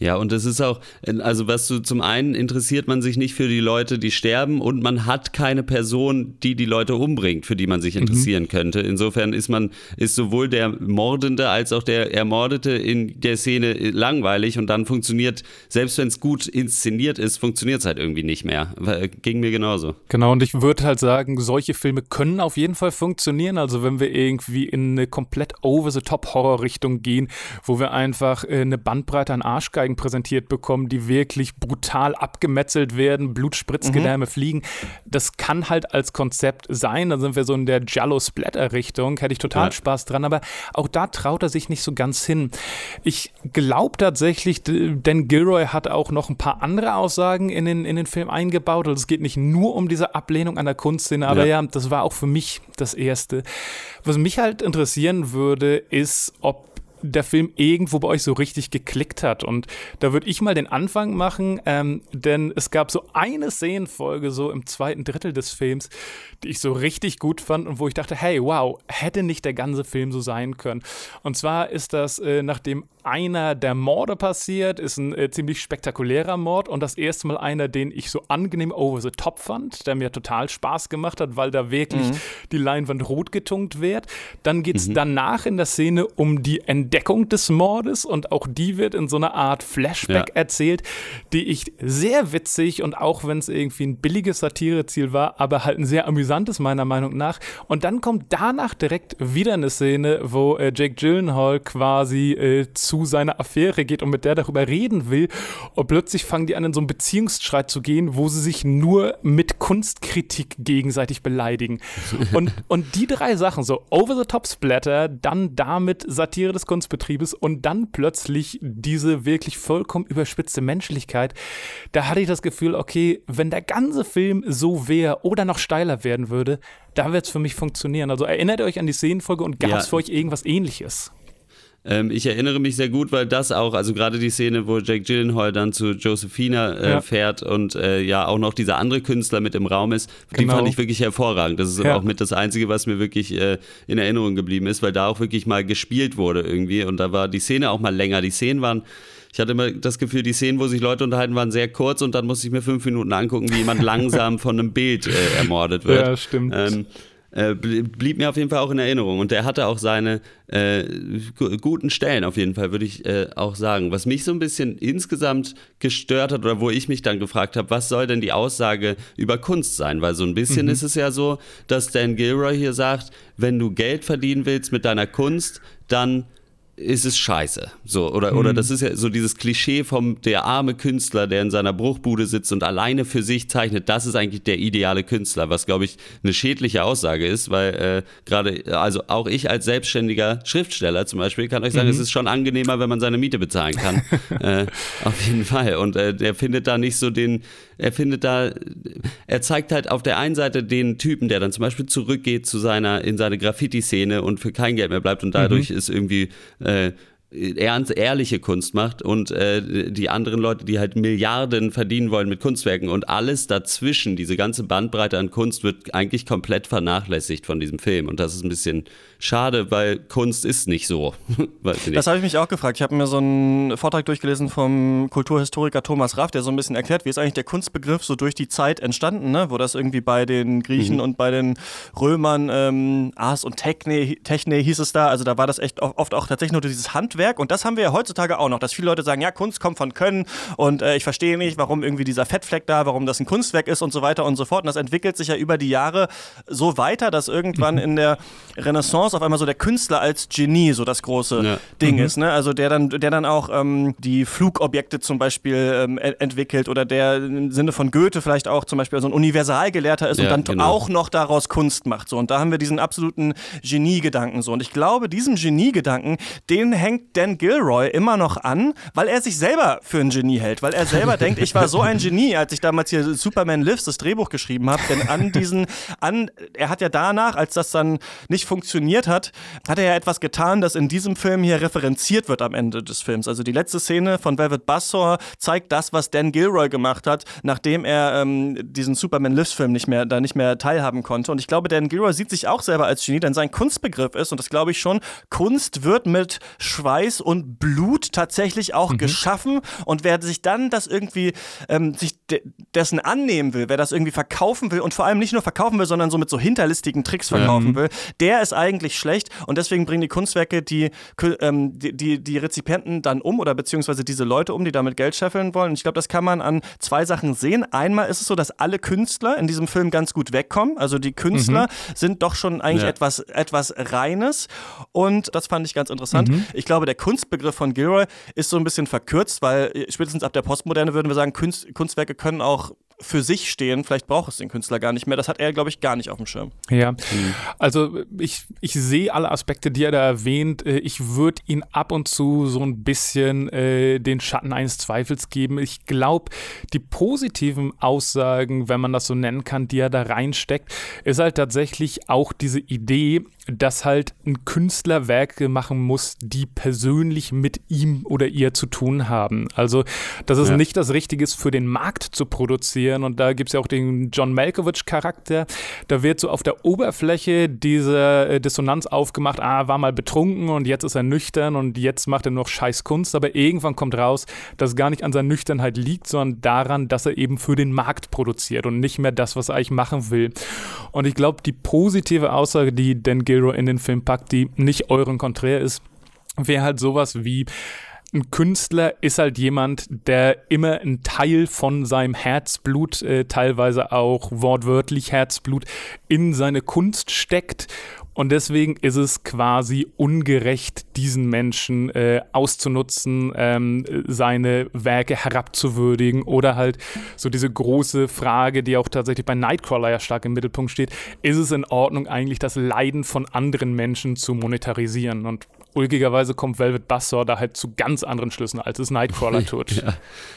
Ja, und es ist auch, also was du zum einen interessiert man sich nicht für die Leute, die sterben und man hat keine Person, die die Leute umbringt, für die man sich mhm. interessieren mhm. könnte. Insofern ist man, ist sowohl der Mordende als auch der Ermordete in der Szene langweilig und dann funktioniert, selbst wenn es gut inszeniert ist, funktioniert es halt irgendwie nicht mehr. Ging mir genauso. Genau, und ich würde halt sagen, solche Filme können auf jeden Fall funktionieren. Also wenn wir irgendwie in eine komplett over-the-top-Horror-Richtung gehen, wo wir einfach äh, eine Bandbreite an Arschgeigen Anzeigen präsentiert bekommen, die wirklich brutal abgemetzelt werden, Blutspritzgedärme mhm. fliegen. Das kann halt als Konzept sein. Da sind wir so in der Jallo-Splatter-Richtung. Hätte ich total ja. Spaß dran. Aber auch da traut er sich nicht so ganz hin. Ich glaube tatsächlich, denn Gilroy hat auch noch ein paar andere Aussagen in den, in den Film eingebaut. Also es geht nicht nur um diese Ablehnung an der Kunstszene, aber ja. ja, das war auch für mich das Erste. Was mich halt interessieren würde, ist, ob der Film irgendwo bei euch so richtig geklickt hat. Und da würde ich mal den Anfang machen, ähm, denn es gab so eine Szenenfolge so im zweiten Drittel des Films, die ich so richtig gut fand und wo ich dachte, hey, wow, hätte nicht der ganze Film so sein können. Und zwar ist das, äh, nachdem einer der Morde passiert, ist ein äh, ziemlich spektakulärer Mord und das erste Mal einer, den ich so angenehm over the top fand, der mir total Spaß gemacht hat, weil da wirklich mhm. die Leinwand rot getunkt wird. Dann geht es mhm. danach in der Szene um die Entdeckung des Mordes und auch die wird in so einer Art Flashback ja. erzählt, die ich sehr witzig und auch wenn es irgendwie ein billiges Satireziel war, aber halt ein sehr amüsantes meiner Meinung nach. Und dann kommt danach direkt wieder eine Szene, wo äh, Jake Gyllenhaal quasi äh, zu seiner Affäre geht und mit der darüber reden will. Und plötzlich fangen die an, in so einen Beziehungsstreit zu gehen, wo sie sich nur mit Kunstkritik gegenseitig beleidigen. und, und die drei Sachen, so Over-the-Top-Splatter, dann damit Satire des Kunstbetriebes und dann plötzlich diese wirklich vollkommen überspitzte Menschlichkeit. Da hatte ich das Gefühl, okay, wenn der ganze Film so wäre oder noch steiler werden würde, da wird es für mich funktionieren. Also erinnert euch an die Szenenfolge und gab es ja. für euch irgendwas ähnliches? Ähm, ich erinnere mich sehr gut, weil das auch, also gerade die Szene, wo Jake Gyllenhaal dann zu Josephina äh, ja. fährt und äh, ja auch noch dieser andere Künstler mit im Raum ist, genau. die fand ich wirklich hervorragend. Das ist ja. auch mit das Einzige, was mir wirklich äh, in Erinnerung geblieben ist, weil da auch wirklich mal gespielt wurde irgendwie und da war die Szene auch mal länger. Die Szenen waren ich hatte immer das Gefühl, die Szenen, wo sich Leute unterhalten, waren sehr kurz und dann musste ich mir fünf Minuten angucken, wie jemand langsam von einem Bild äh, ermordet wird. Ja, stimmt. Ähm, äh, blieb mir auf jeden Fall auch in Erinnerung. Und der hatte auch seine äh, guten Stellen, auf jeden Fall, würde ich äh, auch sagen. Was mich so ein bisschen insgesamt gestört hat oder wo ich mich dann gefragt habe, was soll denn die Aussage über Kunst sein? Weil so ein bisschen mhm. ist es ja so, dass Dan Gilroy hier sagt, wenn du Geld verdienen willst mit deiner Kunst, dann ist es scheiße. So, oder, mhm. oder das ist ja so dieses Klischee vom der arme Künstler, der in seiner Bruchbude sitzt und alleine für sich zeichnet, das ist eigentlich der ideale Künstler, was glaube ich eine schädliche Aussage ist, weil äh, gerade, also auch ich als selbstständiger Schriftsteller zum Beispiel kann euch sagen, mhm. es ist schon angenehmer, wenn man seine Miete bezahlen kann. äh, auf jeden Fall. Und äh, der findet da nicht so den, er findet da, er zeigt halt auf der einen Seite den Typen, der dann zum Beispiel zurückgeht zu seiner, in seine Graffiti-Szene und für kein Geld mehr bleibt und dadurch mhm. ist irgendwie äh, ernst, ehrliche Kunst macht und äh, die anderen Leute, die halt Milliarden verdienen wollen mit Kunstwerken und alles dazwischen, diese ganze Bandbreite an Kunst wird eigentlich komplett vernachlässigt von diesem Film und das ist ein bisschen schade, weil Kunst ist nicht so. nicht. Das habe ich mich auch gefragt. Ich habe mir so einen Vortrag durchgelesen vom Kulturhistoriker Thomas Raff, der so ein bisschen erklärt, wie ist eigentlich der Kunstbegriff so durch die Zeit entstanden, ne? wo das irgendwie bei den Griechen mhm. und bei den Römern ähm, Ars und Techne, Techne hieß es da, also da war das echt oft auch tatsächlich nur dieses Handwerk und das haben wir ja heutzutage auch noch, dass viele Leute sagen, ja, Kunst kommt von Können und äh, ich verstehe nicht, warum irgendwie dieser Fettfleck da, warum das ein Kunstwerk ist und so weiter und so fort und das entwickelt sich ja über die Jahre so weiter, dass irgendwann in der Renaissance Renaissance auf einmal so der Künstler als Genie so das große ja. Ding mhm. ist. Ne? Also der dann, der dann auch ähm, die Flugobjekte zum Beispiel ähm, entwickelt oder der im Sinne von Goethe vielleicht auch zum Beispiel so ein Universalgelehrter ist ja, und dann genau. auch noch daraus Kunst macht. So. Und da haben wir diesen absoluten Geniegedanken so. Und ich glaube, diesen Geniegedanken, den hängt Dan Gilroy immer noch an, weil er sich selber für ein Genie hält, weil er selber denkt, ich war so ein Genie, als ich damals hier Superman Lives das Drehbuch geschrieben habe. Denn an diesen, an, er hat ja danach, als das dann nicht funktioniert, inszeniert hat, hat er ja etwas getan, das in diesem Film hier referenziert wird am Ende des Films. Also die letzte Szene von Velvet Buzzsaw zeigt das, was Dan Gilroy gemacht hat, nachdem er ähm, diesen Superman Lives Film nicht mehr, da nicht mehr teilhaben konnte. Und ich glaube, Dan Gilroy sieht sich auch selber als Genie, denn sein Kunstbegriff ist, und das glaube ich schon, Kunst wird mit Schweiß und Blut tatsächlich auch mhm. geschaffen. Und wer sich dann das irgendwie, ähm, sich de dessen annehmen will, wer das irgendwie verkaufen will und vor allem nicht nur verkaufen will, sondern so mit so hinterlistigen Tricks verkaufen mhm. will, der ist eigentlich eigentlich schlecht und deswegen bringen die Kunstwerke die, ähm, die, die, die, Rezipienten dann um oder beziehungsweise diese Leute um, die damit Geld scheffeln wollen. Und ich glaube, das kann man an zwei Sachen sehen. Einmal ist es so, dass alle Künstler in diesem Film ganz gut wegkommen. Also die Künstler mhm. sind doch schon eigentlich ja. etwas, etwas Reines und das fand ich ganz interessant. Mhm. Ich glaube, der Kunstbegriff von Gilroy ist so ein bisschen verkürzt, weil spätestens ab der Postmoderne würden wir sagen, Kunst, Kunstwerke können auch für sich stehen. Vielleicht braucht es den Künstler gar nicht mehr. Das hat er, glaube ich, gar nicht auf dem Schirm. Ja, mhm. also ich, ich sehe alle Aspekte, die er da erwähnt. Äh, ich würde ihn ab und zu so ein bisschen äh, den Schatten eines Zweifels geben. Ich glaube, die positiven Aussagen, wenn man das so nennen kann, die er da reinsteckt, ist halt tatsächlich auch diese Idee, dass halt ein Künstler Werke machen muss, die persönlich mit ihm oder ihr zu tun haben. Also, dass es ja. nicht das Richtige ist, für den Markt zu produzieren. Und da gibt es ja auch den John Malkovich-Charakter. Da wird so auf der Oberfläche diese äh, Dissonanz aufgemacht, ah, war mal betrunken und jetzt ist er nüchtern und jetzt macht er noch scheiß Kunst. Aber irgendwann kommt raus, dass es gar nicht an seiner Nüchternheit liegt, sondern daran, dass er eben für den Markt produziert und nicht mehr das, was er eigentlich machen will. Und ich glaube, die positive Aussage, die Dan Gill Hero in den Film packt, die nicht euren konträr ist, wäre halt sowas wie ein Künstler ist halt jemand, der immer einen Teil von seinem Herzblut, äh, teilweise auch wortwörtlich Herzblut, in seine Kunst steckt und deswegen ist es quasi ungerecht, diesen Menschen äh, auszunutzen, ähm, seine Werke herabzuwürdigen oder halt so diese große Frage, die auch tatsächlich bei Nightcrawler ja stark im Mittelpunkt steht, ist es in Ordnung eigentlich das Leiden von anderen Menschen zu monetarisieren? Und ulkigerweise kommt Velvet Buzzsaw da halt zu ganz anderen Schlüssen, als es Nightcrawler tut. ja,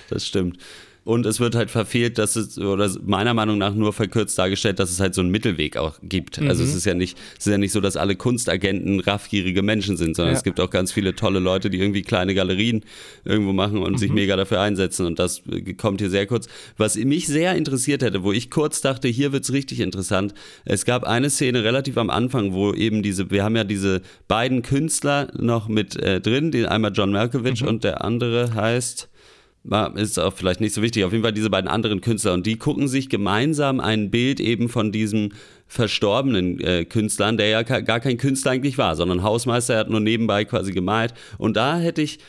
das stimmt. Und es wird halt verfehlt, dass es, oder meiner Meinung nach nur verkürzt dargestellt, dass es halt so einen Mittelweg auch gibt. Mhm. Also es ist ja nicht, es ist ja nicht so, dass alle Kunstagenten raffgierige Menschen sind, sondern ja. es gibt auch ganz viele tolle Leute, die irgendwie kleine Galerien irgendwo machen und mhm. sich mega dafür einsetzen. Und das kommt hier sehr kurz. Was mich sehr interessiert hätte, wo ich kurz dachte, hier wird's richtig interessant. Es gab eine Szene relativ am Anfang, wo eben diese, wir haben ja diese beiden Künstler noch mit äh, drin, die einmal John Malkovich mhm. und der andere heißt ist auch vielleicht nicht so wichtig. Auf jeden Fall diese beiden anderen Künstler und die gucken sich gemeinsam ein Bild eben von diesem verstorbenen äh, Künstlern, der ja gar kein Künstler eigentlich war, sondern Hausmeister, er hat nur nebenbei quasi gemalt. Und da hätte ich,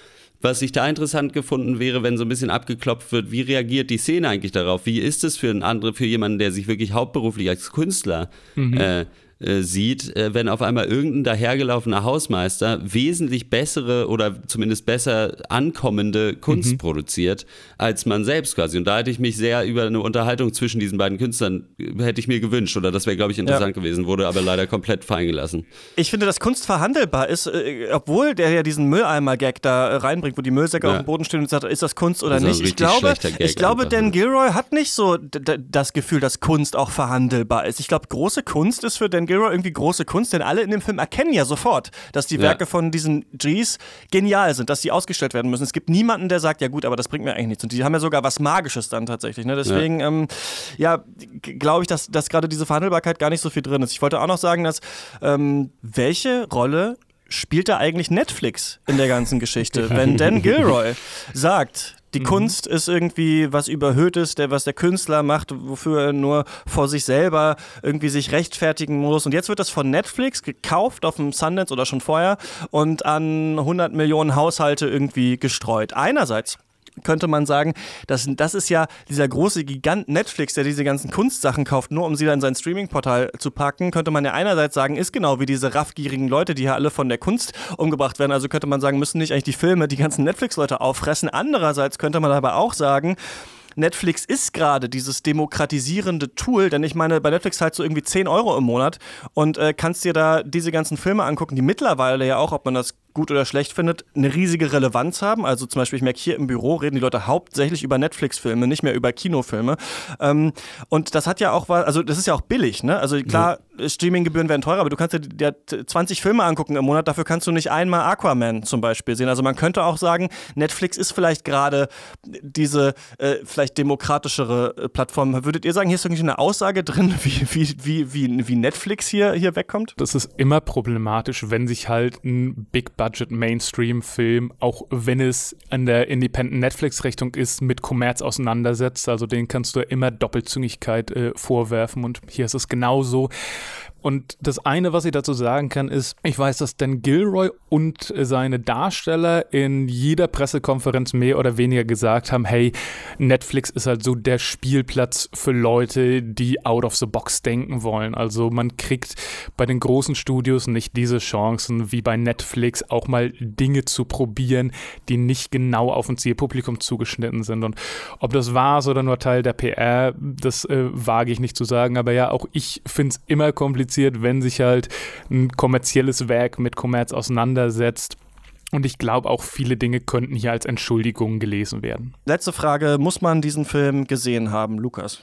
was ich da interessant gefunden wäre, wenn so ein bisschen abgeklopft wird, wie reagiert die Szene eigentlich darauf? Wie ist es für einen anderen, für jemanden, der sich wirklich hauptberuflich als Künstler mhm. äh, äh, sieht, äh, wenn auf einmal irgendein dahergelaufener Hausmeister wesentlich bessere oder zumindest besser ankommende Kunst mhm. produziert als man selbst quasi. Und da hätte ich mich sehr über eine Unterhaltung zwischen diesen beiden Künstlern äh, hätte ich mir gewünscht oder das wäre glaube ich interessant ja. gewesen, wurde aber leider komplett fallen gelassen. Ich finde, dass Kunst verhandelbar ist, äh, obwohl der ja diesen Mülleimer-Gag da reinbringt, wo die Müllsäcke ja. auf dem Boden stehen und sagt, ist das Kunst oder das nicht? Ich glaube, ich glaube, Dan Gilroy hat nicht so das Gefühl, dass Kunst auch verhandelbar ist. Ich glaube, große Kunst ist für Dan Gilroy irgendwie große Kunst, denn alle in dem Film erkennen ja sofort, dass die Werke ja. von diesen Gs genial sind, dass sie ausgestellt werden müssen. Es gibt niemanden, der sagt, ja gut, aber das bringt mir eigentlich nichts. Und die haben ja sogar was Magisches dann tatsächlich. Ne? Deswegen, ja, ähm, ja glaube ich, dass, dass gerade diese Verhandelbarkeit gar nicht so viel drin ist. Ich wollte auch noch sagen, dass ähm, welche Rolle spielt da eigentlich Netflix in der ganzen Geschichte? Wenn Dan Gilroy sagt, die mhm. Kunst ist irgendwie was Überhöhtes, der, was der Künstler macht, wofür er nur vor sich selber irgendwie sich rechtfertigen muss. Und jetzt wird das von Netflix gekauft auf dem Sundance oder schon vorher und an 100 Millionen Haushalte irgendwie gestreut. Einerseits könnte man sagen, das, das ist ja dieser große Gigant Netflix, der diese ganzen Kunstsachen kauft, nur um sie dann in sein Streaming-Portal zu packen, könnte man ja einerseits sagen, ist genau wie diese raffgierigen Leute, die hier alle von der Kunst umgebracht werden. Also könnte man sagen, müssen nicht eigentlich die Filme die ganzen Netflix-Leute auffressen. Andererseits könnte man aber auch sagen, Netflix ist gerade dieses demokratisierende Tool, denn ich meine, bei Netflix zahlst du irgendwie 10 Euro im Monat und äh, kannst dir da diese ganzen Filme angucken, die mittlerweile ja auch, ob man das gut oder schlecht findet, eine riesige Relevanz haben. Also zum Beispiel, ich merke hier im Büro reden die Leute hauptsächlich über Netflix-Filme, nicht mehr über Kinofilme. Ähm, und das hat ja auch was, also das ist ja auch billig, ne? Also klar, ja. Streaminggebühren werden teurer, aber du kannst dir 20 Filme angucken im Monat, dafür kannst du nicht einmal Aquaman zum Beispiel sehen. Also man könnte auch sagen, Netflix ist vielleicht gerade diese äh, vielleicht demokratischere äh, Plattform. Würdet ihr sagen, hier ist irgendwie eine Aussage drin, wie, wie, wie, wie, wie Netflix hier, hier wegkommt? Das ist immer problematisch, wenn sich halt ein Big Budget-Mainstream-Film, auch wenn es an der Independent Netflix-Richtung ist, mit Kommerz auseinandersetzt. Also den kannst du immer Doppelzüngigkeit äh, vorwerfen und hier ist es genauso. Und das eine, was ich dazu sagen kann, ist, ich weiß, dass Dan Gilroy und seine Darsteller in jeder Pressekonferenz mehr oder weniger gesagt haben, hey, Netflix ist halt so der Spielplatz für Leute, die out of the box denken wollen. Also man kriegt bei den großen Studios nicht diese Chancen wie bei Netflix auch mal Dinge zu probieren, die nicht genau auf ein Zielpublikum zugeschnitten sind. Und ob das war oder nur Teil der PR, das äh, wage ich nicht zu sagen. Aber ja, auch ich finde es immer kompliziert kompliziert, wenn sich halt ein kommerzielles Werk mit Kommerz auseinandersetzt. Und ich glaube, auch viele Dinge könnten hier als Entschuldigung gelesen werden. Letzte Frage: Muss man diesen Film gesehen haben, Lukas?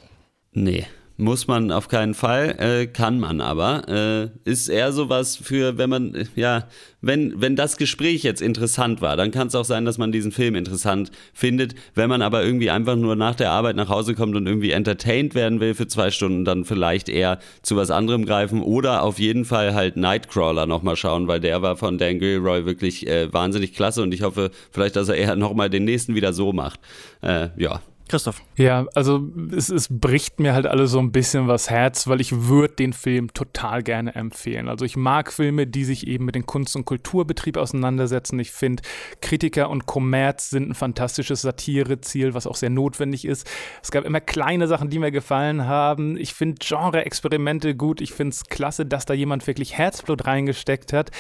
Nee. Muss man auf keinen Fall, äh, kann man aber. Äh, ist eher sowas für, wenn man, ja, wenn, wenn das Gespräch jetzt interessant war, dann kann es auch sein, dass man diesen Film interessant findet. Wenn man aber irgendwie einfach nur nach der Arbeit nach Hause kommt und irgendwie entertained werden will für zwei Stunden, dann vielleicht eher zu was anderem greifen oder auf jeden Fall halt Nightcrawler nochmal schauen, weil der war von Dan Gilroy wirklich äh, wahnsinnig klasse und ich hoffe vielleicht, dass er eher nochmal den nächsten wieder so macht. Äh, ja, Christoph. Ja, also es, es bricht mir halt alles so ein bisschen was Herz, weil ich würde den Film total gerne empfehlen. Also ich mag Filme, die sich eben mit dem Kunst- und Kulturbetrieb auseinandersetzen. Ich finde, Kritiker und Kommerz sind ein fantastisches Satireziel, was auch sehr notwendig ist. Es gab immer kleine Sachen, die mir gefallen haben. Ich finde Genre-Experimente gut. Ich finde es klasse, dass da jemand wirklich Herzblut reingesteckt hat.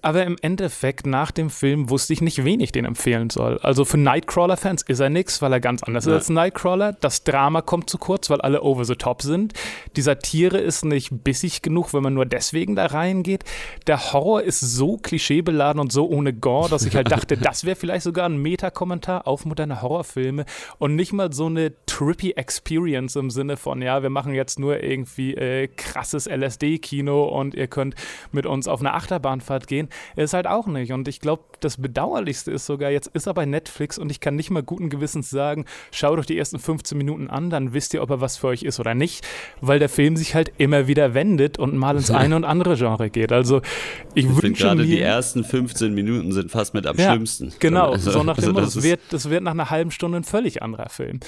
Aber im Endeffekt, nach dem Film, wusste ich nicht, wen ich den empfehlen soll. Also für Nightcrawler-Fans ist er nix, weil er ganz anders ja. ist als Nightcrawler. Das Drama kommt zu kurz, weil alle over the top sind. Die Satire ist nicht bissig genug, wenn man nur deswegen da reingeht. Der Horror ist so klischeebeladen und so ohne Gore, dass ich halt dachte, das wäre vielleicht sogar ein Meta-Kommentar auf moderne Horrorfilme und nicht mal so eine trippy Experience im Sinne von, ja, wir machen jetzt nur irgendwie äh, krasses LSD-Kino und ihr könnt mit uns auf eine Achterbahnfahrt gehen. Ist halt auch nicht. Und ich glaube, das Bedauerlichste ist sogar, jetzt ist er bei Netflix und ich kann nicht mal guten Gewissens sagen, schaut euch die ersten 15 Minuten an, dann wisst ihr, ob er was für euch ist oder nicht, weil der Film sich halt immer wieder wendet und mal ins eine und andere Genre geht. Also ich, ich wünsche gerade die ersten 15 Minuten sind fast mit am ja, schlimmsten. Genau, also, so nach dem also, das, wird, das wird nach einer halben Stunde ein völlig anderer Film.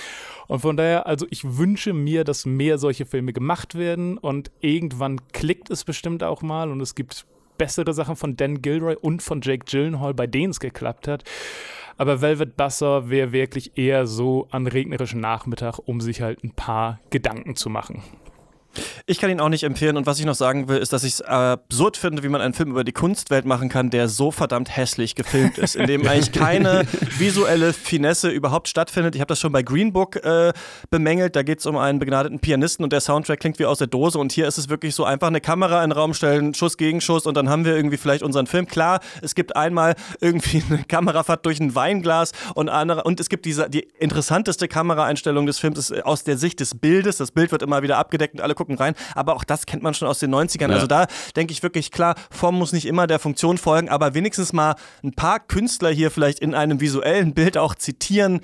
Und von daher, also ich wünsche mir, dass mehr solche Filme gemacht werden und irgendwann klickt es bestimmt auch mal und es gibt bessere Sachen von Dan Gilroy und von Jake Gyllenhaal, bei denen es geklappt hat. Aber Velvet Buzzer wäre wirklich eher so an regnerischen Nachmittag, um sich halt ein paar Gedanken zu machen. Ich kann ihn auch nicht empfehlen und was ich noch sagen will, ist, dass ich es absurd finde, wie man einen Film über die Kunstwelt machen kann, der so verdammt hässlich gefilmt ist, in dem eigentlich keine visuelle Finesse überhaupt stattfindet. Ich habe das schon bei Green Book äh, bemängelt, da geht es um einen begnadeten Pianisten und der Soundtrack klingt wie aus der Dose und hier ist es wirklich so einfach eine Kamera in den Raum stellen, Schuss gegen Schuss und dann haben wir irgendwie vielleicht unseren Film. Klar, es gibt einmal irgendwie eine Kamerafahrt durch ein Weinglas und andere und es gibt diese die interessanteste Kameraeinstellung des Films ist aus der Sicht des Bildes. Das Bild wird immer wieder abgedeckt und alle gucken rein. Aber auch das kennt man schon aus den 90ern. Ja. Also da denke ich wirklich, klar, Form muss nicht immer der Funktion folgen, aber wenigstens mal ein paar Künstler hier vielleicht in einem visuellen Bild auch zitieren,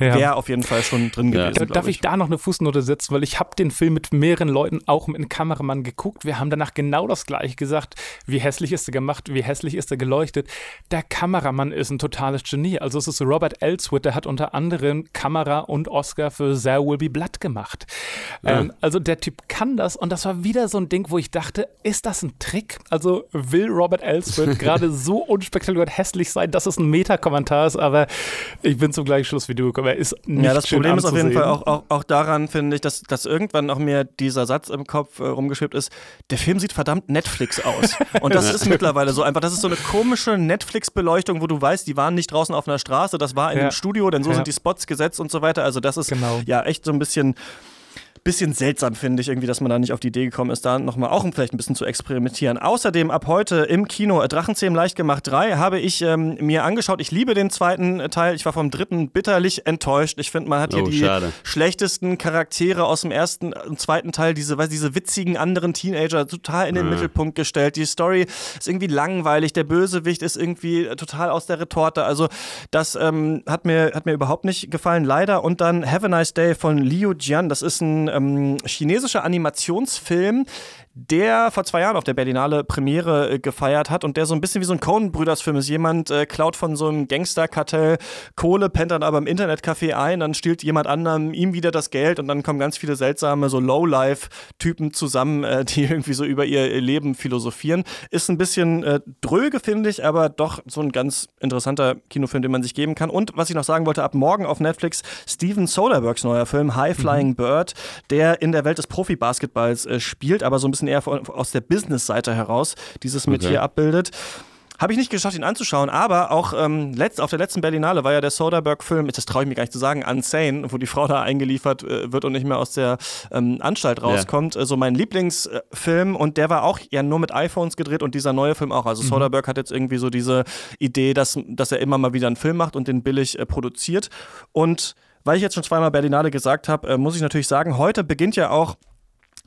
ja. wäre auf jeden Fall schon drin ja. gewesen. Darf ich. ich. da noch eine Fußnote setzen, weil ich habe den Film mit mehreren Leuten, auch mit einem Kameramann geguckt. Wir haben danach genau das gleiche gesagt. Wie hässlich ist er gemacht, wie hässlich ist er geleuchtet. Der Kameramann ist ein totales Genie. Also es ist Robert Elswit, der hat unter anderem Kamera und Oscar für There Will Be Blood gemacht. Ja. Ähm, also der Typ kann das und das war wieder so ein Ding, wo ich dachte, ist das ein Trick? Also will Robert Elswit gerade so unspektakulär hässlich sein, dass es ein Meta-Kommentar ist, aber ich bin zum gleichen Schluss wie du gekommen aber ist nicht Ja, das Problem ist auf jeden Fall auch, auch, auch daran, finde ich, dass, dass irgendwann auch mir dieser Satz im Kopf äh, rumgeschwebt ist, der Film sieht verdammt Netflix aus. Und das ist mittlerweile so einfach, das ist so eine komische Netflix-Beleuchtung, wo du weißt, die waren nicht draußen auf einer Straße, das war in ja. einem Studio, denn so ja. sind die Spots gesetzt und so weiter. Also das ist genau. ja echt so ein bisschen bisschen seltsam, finde ich, irgendwie, dass man da nicht auf die Idee gekommen ist, da nochmal auch vielleicht ein bisschen zu experimentieren. Außerdem ab heute im Kino Drachenzähmen leicht gemacht 3 habe ich ähm, mir angeschaut. Ich liebe den zweiten Teil. Ich war vom dritten bitterlich enttäuscht. Ich finde, man hat hier oh, die schade. schlechtesten Charaktere aus dem ersten und zweiten Teil, diese, weiß, diese witzigen anderen Teenager total in den mhm. Mittelpunkt gestellt. Die Story ist irgendwie langweilig. Der Bösewicht ist irgendwie total aus der Retorte. Also, das ähm, hat, mir, hat mir überhaupt nicht gefallen, leider. Und dann Have a Nice Day von Liu Jian. Das ist ein ähm, chinesischer Animationsfilm, der vor zwei Jahren auf der Berlinale Premiere äh, gefeiert hat und der so ein bisschen wie so ein Coen-Brüders-Film ist. Jemand äh, klaut von so einem Gangsterkartell Kohle, pennt dann aber im Internetcafé ein, dann stiehlt jemand anderem ihm wieder das Geld und dann kommen ganz viele seltsame so Low-Life-Typen zusammen, äh, die irgendwie so über ihr Leben philosophieren. Ist ein bisschen äh, dröge, finde ich, aber doch so ein ganz interessanter Kinofilm, den man sich geben kann. Und was ich noch sagen wollte, ab morgen auf Netflix Steven Soderberghs neuer Film High Flying mhm. Bird, der in der Welt des Profi-Basketballs äh, spielt, aber so ein bisschen eher aus der Business-Seite heraus dieses mit okay. hier abbildet. Habe ich nicht geschafft, ihn anzuschauen, aber auch ähm, letzt, auf der letzten Berlinale war ja der Soderbergh-Film, das traue ich mir gar nicht zu sagen, Unsane, wo die Frau da eingeliefert äh, wird und nicht mehr aus der ähm, Anstalt rauskommt. Ja. Also mein Lieblingsfilm und der war auch ja nur mit iPhones gedreht und dieser neue Film auch. Also mhm. Soderbergh hat jetzt irgendwie so diese Idee, dass, dass er immer mal wieder einen Film macht und den billig äh, produziert. Und weil ich jetzt schon zweimal Berlinale gesagt habe, äh, muss ich natürlich sagen, heute beginnt ja auch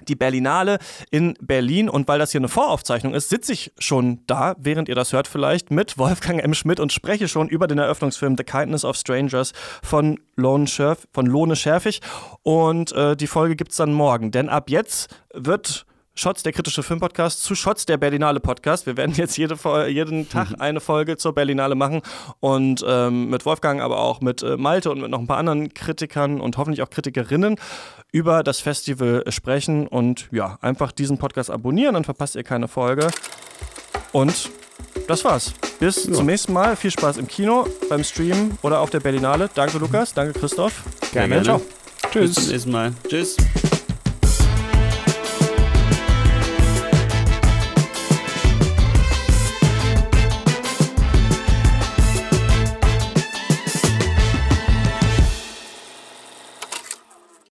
die Berlinale in Berlin. Und weil das hier eine Voraufzeichnung ist, sitze ich schon da, während ihr das hört vielleicht, mit Wolfgang M. Schmidt und spreche schon über den Eröffnungsfilm The Kindness of Strangers von Lone, Scherf, von Lone Scherfig. Und äh, die Folge gibt es dann morgen. Denn ab jetzt wird Shots, der kritische Filmpodcast, zu Shots, der Berlinale Podcast. Wir werden jetzt jede, jeden Tag eine Folge zur Berlinale machen und ähm, mit Wolfgang, aber auch mit äh, Malte und mit noch ein paar anderen Kritikern und hoffentlich auch Kritikerinnen über das Festival sprechen und ja, einfach diesen Podcast abonnieren, dann verpasst ihr keine Folge. Und das war's. Bis ja. zum nächsten Mal. Viel Spaß im Kino, beim Stream oder auf der Berlinale. Danke, Lukas. Danke, Christoph. Gerne. Ciao. Tschüss. Bis zum nächsten Mal. Tschüss.